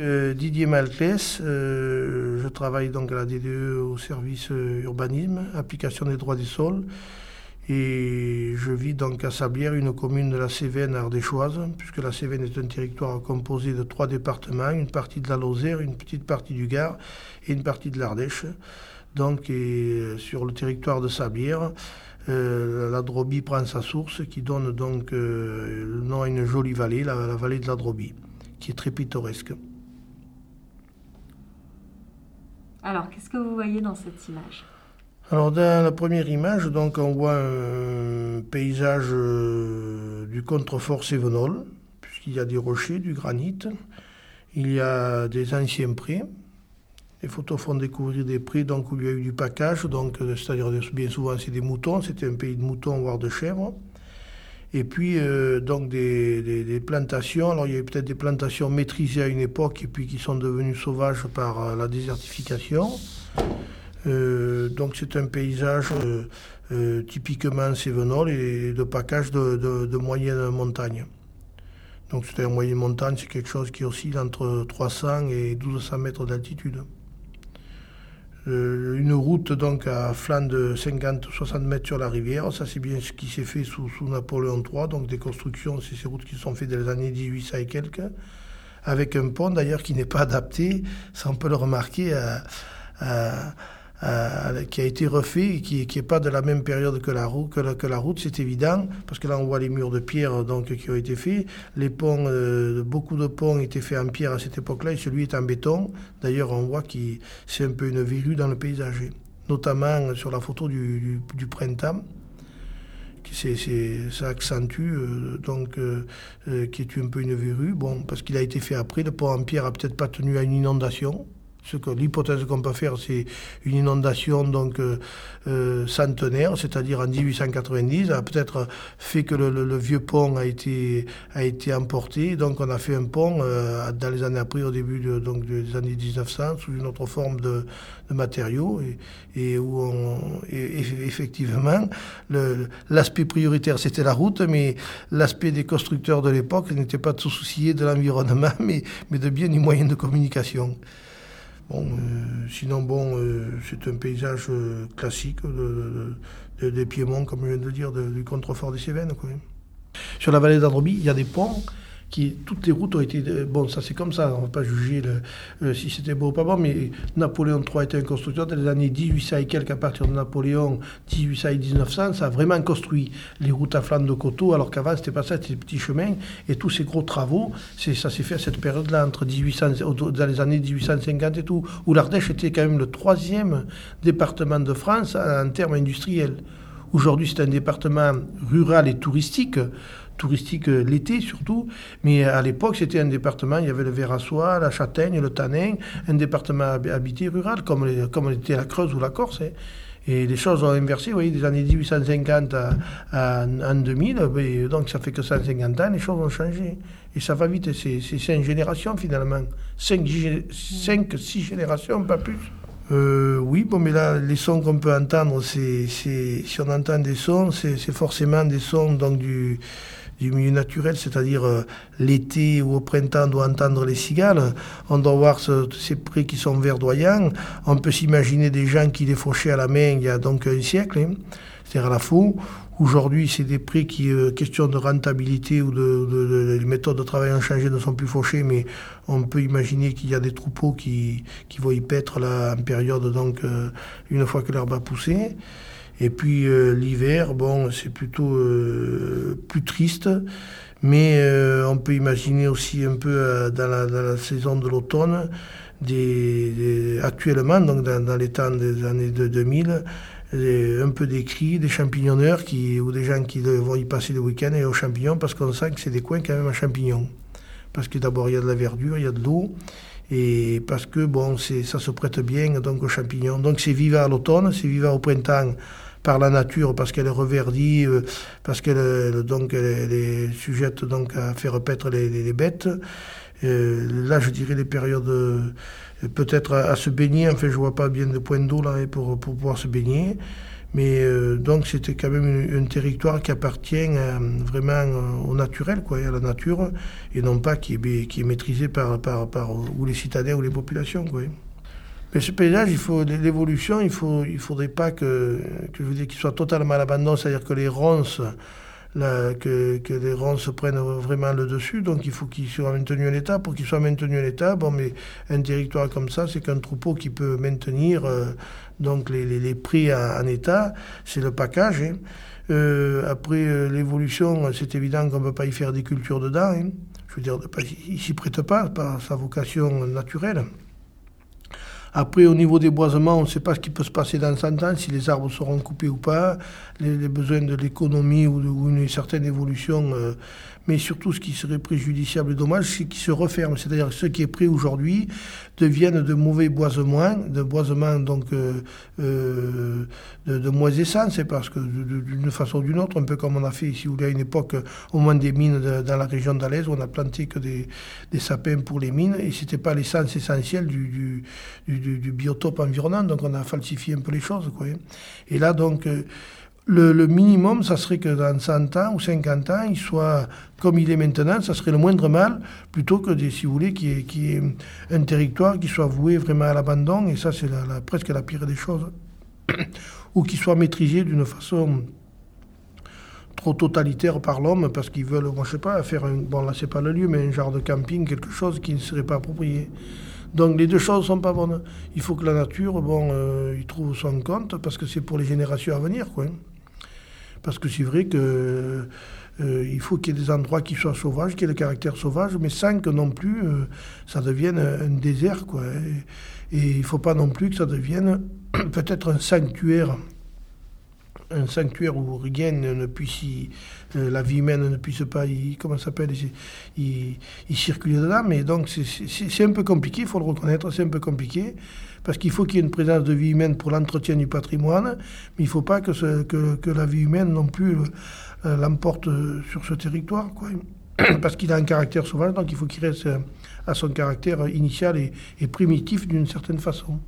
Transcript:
Euh, Didier Malclès, euh, je travaille donc à la DDE au service euh, urbanisme, application des droits des sols. Et je vis donc à Sablière, une commune de la Cévennes ardéchoise, puisque la Cévennes est un territoire composé de trois départements, une partie de la Lozère, une petite partie du Gard et une partie de l'Ardèche. Donc, et sur le territoire de Sablière, la Drobie prend sa source, qui donne donc le nom à une jolie vallée, la vallée de la Drobie, qui est très pittoresque. Alors, qu'est-ce que vous voyez dans cette image Alors, dans la première image, donc, on voit un paysage euh, du contrefort Sévenol, puisqu'il y a des rochers, du granit. Il y a des anciens prés. Les photos font découvrir des prés donc, où il y a eu du package, euh, c'est-à-dire bien souvent c'est des moutons, c'était un pays de moutons, voire de chèvres. Et puis, euh, donc, des, plantations. Alors, il y a peut-être des plantations maîtrisées à une époque et puis qui sont devenues sauvages par euh, la désertification. Euh, donc, c'est un paysage typiquement sévenol et de package de, moyenne montagne. Donc, c'est un moyenne montagne, c'est quelque chose qui oscille entre 300 et 1200 mètres d'altitude. Euh, une route donc à flanc de 50-60 mètres sur la rivière. Ça, c'est bien ce qui s'est fait sous, Napoléon III. Donc, des constructions, c'est ces routes qui sont faites dans les années 1800 et quelques. Avec un pont d'ailleurs qui n'est pas adapté, ça on peut le remarquer, à euh, qui a été refait et qui n'est pas de la même période que la, route, c'est évident, parce que là on voit les murs de pierre donc, qui ont été faits. Les ponts, euh, beaucoup de ponts étaient faits en pierre à cette époque-là et celui est en béton. D'ailleurs, on voit que c'est un peu une verrue dans le paysage, notamment sur la photo du, printemps. Ça accentue euh, donc qui est un peu une verrue, bon, parce qu'il a été fait après. Le pont en pierre a peut-être pas tenu à une inondation, ce que l'hypothèse qu'on peut faire, c'est une inondation donc euh, euh, centenaire, c'est-à-dire en 1890, a peut-être fait que le, vieux pont a été a été emporté. Donc on a fait un pont euh, dans les années après, au début de, donc des années 1900, sous une autre forme de, matériaux et, et où on, effectivement l'aspect prioritaire c'était la route, mais l'aspect des constructeurs de l'époque n'était pas de se soucier de l'environnement, mais mais de bien des moyens de communication. Bon, euh, sinon, bon, euh, c'est un paysage euh, classique des Piémonts, comme je viens de le dire, du contrefort des Cévennes. Sur la vallée d'Androbie, il y a des ponts toutes les routes ont été. Bon, ça c'est comme ça, on ne va pas juger le, si c'était beau ou pas bon, mais Napoléon III était un constructeur dans les années 1800 et quelques, à partir de Napoléon, 1800 et 1900, ça a vraiment construit les routes à flanc de coteaux, alors qu'avant c'était pas ça, c'était des petits chemins, et tous ces gros travaux, ça s'est fait à cette période-là, entre 1800, dans les années 1850 et tout, où l'Ardèche était quand même le troisième département de France en termes industriels. Aujourd'hui, c'est un département rural et touristique touristique euh, l'été surtout, mais à l'époque c'était un département, il y avait le soie, la châtaigne, le tanin, un département habité rural comme, comme était la Creuse ou la Corse. Hein. Et les choses ont inversé, vous voyez, des années 1850 à, en 2000, ben, donc ça fait que 150 ans, les choses ont changé. Et ça va vite, c'est cinq générations finalement. Cinq, cinq, six générations, pas plus. Euh, oui, bon, mais là, les sons qu'on peut entendre, c'est, si on entend des sons, c'est forcément des sons donc, du, du milieu naturel, c'est-à-dire euh, l'été ou au printemps, on doit entendre les cigales, on doit voir ces prés qui sont verdoyants, on peut s'imaginer des gens qui les fauchaient à la main il y a donc un siècle, hein, c'est-à-dire à la faux. Aujourd'hui, c'est des prix qui, euh, question de rentabilité ou de, les méthodes de travail ont changé, ne sont plus fauchés, mais on peut imaginer qu'il y a des troupeaux qui, qui vont y paître là, en période, donc, euh, une fois que l'herbe a poussé. Et puis euh, l'hiver, bon, c'est plutôt euh, plus triste, mais euh, on peut imaginer aussi un peu dans la, saison de l'automne, actuellement, donc dans, les temps des années de 2000, un peu des cris, des champignonneurs qui, ou des gens qui vont y passer le week-end et aux champignons parce qu'on sent que c'est des coins quand même à champignons. Parce que d'abord il y a de la verdure, il y a de l'eau, et parce que bon, ça se prête bien donc aux champignons. Donc c'est vivant à l'automne, c'est vivant au printemps par la nature parce qu'elle reverdit, euh, parce qu'elle elle est sujette donc à faire paître les, bêtes. Euh, là, je dirais les périodes euh, peut-être à, se baigner. Enfin, je vois pas bien de point d'eau là pour, pouvoir se baigner. Mais donc c'était quand même un territoire qui appartient vraiment au naturel, quoi, à la nature, et non pas qui est, maîtrisé par, par, par ou les citadins ou les populations. Mais ce paysage, il faut l'évolution, il faut, il faudrait pas que, que je veux dire qu'il soit totalement à l'abandon, c'est-à-dire que les ronces, que, les ronces prennent vraiment le dessus, donc il faut qu'il soit maintenu à l'état. Pour qu'il soit maintenu à l'état, bon, mais un territoire comme ça, c'est qu'un troupeau qui peut maintenir euh, donc les, prix en, état, c'est le package. Hein. Euh, après euh, l'évolution, c'est évident qu'on ne peut pas y faire des cultures dedans. Hein. Je veux dire, il s'y prête pas par sa vocation naturelle. Après, au niveau des boisements, on ne sait pas ce qui peut se passer dans 100 ans, si les arbres seront coupés ou pas, les, besoins de l'économie ou, une certaine évolution. Euh, mais surtout, ce qui serait préjudiciable et dommage, c'est qu'ils se referment. C'est-à-dire ce qui est pris aujourd'hui deviennent de mauvais boisements, de boisements donc euh, euh, de, moins essence, parce que d'une façon ou d'une autre, un peu comme on a fait, si vous voulez, à une époque, au moins des mines dans la région d'Alès, on a planté que des, sapins pour les mines, et c'était pas l'essence essentielle du, du, du, biotope environnant, donc on a falsifié un peu les choses. Quoi. Et là, donc, euh, le, minimum, ça serait que dans 100 ans ou 50 ans, il soit comme il est maintenant, ça serait le moindre mal, plutôt que, des, si vous voulez, qu'il y, ait un territoire qui soit voué vraiment à l'abandon, et ça, c'est presque la pire des choses, ou qui soit maîtrisé d'une façon trop totalitaire par l'homme, parce qu'ils veulent, moi je sais pas, faire un, bon là c'est pas le lieu, mais un genre de camping, quelque chose qui ne serait pas approprié. Donc les deux choses sont pas bonnes. Il faut que la nature, bon, euh, il trouve son compte, parce que c'est pour les générations à venir, quoi. Parce que c'est vrai que euh, il faut qu'il y ait des endroits qui soient sauvages, qui aient le caractère sauvage, mais sans que non plus euh, ça devienne un désert. Et, il ne faut pas non plus que ça devienne peut-être un sanctuaire un sanctuaire où rien ne puisse y, euh, la vie humaine ne puisse pas y, comment s'appelle y, circuler dedans mais donc c'est un peu compliqué il faut le reconnaître c'est un peu compliqué. Parce qu'il faut qu'il y ait une présence de vie humaine pour l'entretien du patrimoine mais il ne faut pas que, la vie humaine non plus euh, l'emporte sur ce territoire quoi. Parce qu'il a un caractère sauvage donc il faut qu'il reste à son caractère initial et primitif d'une certaine façon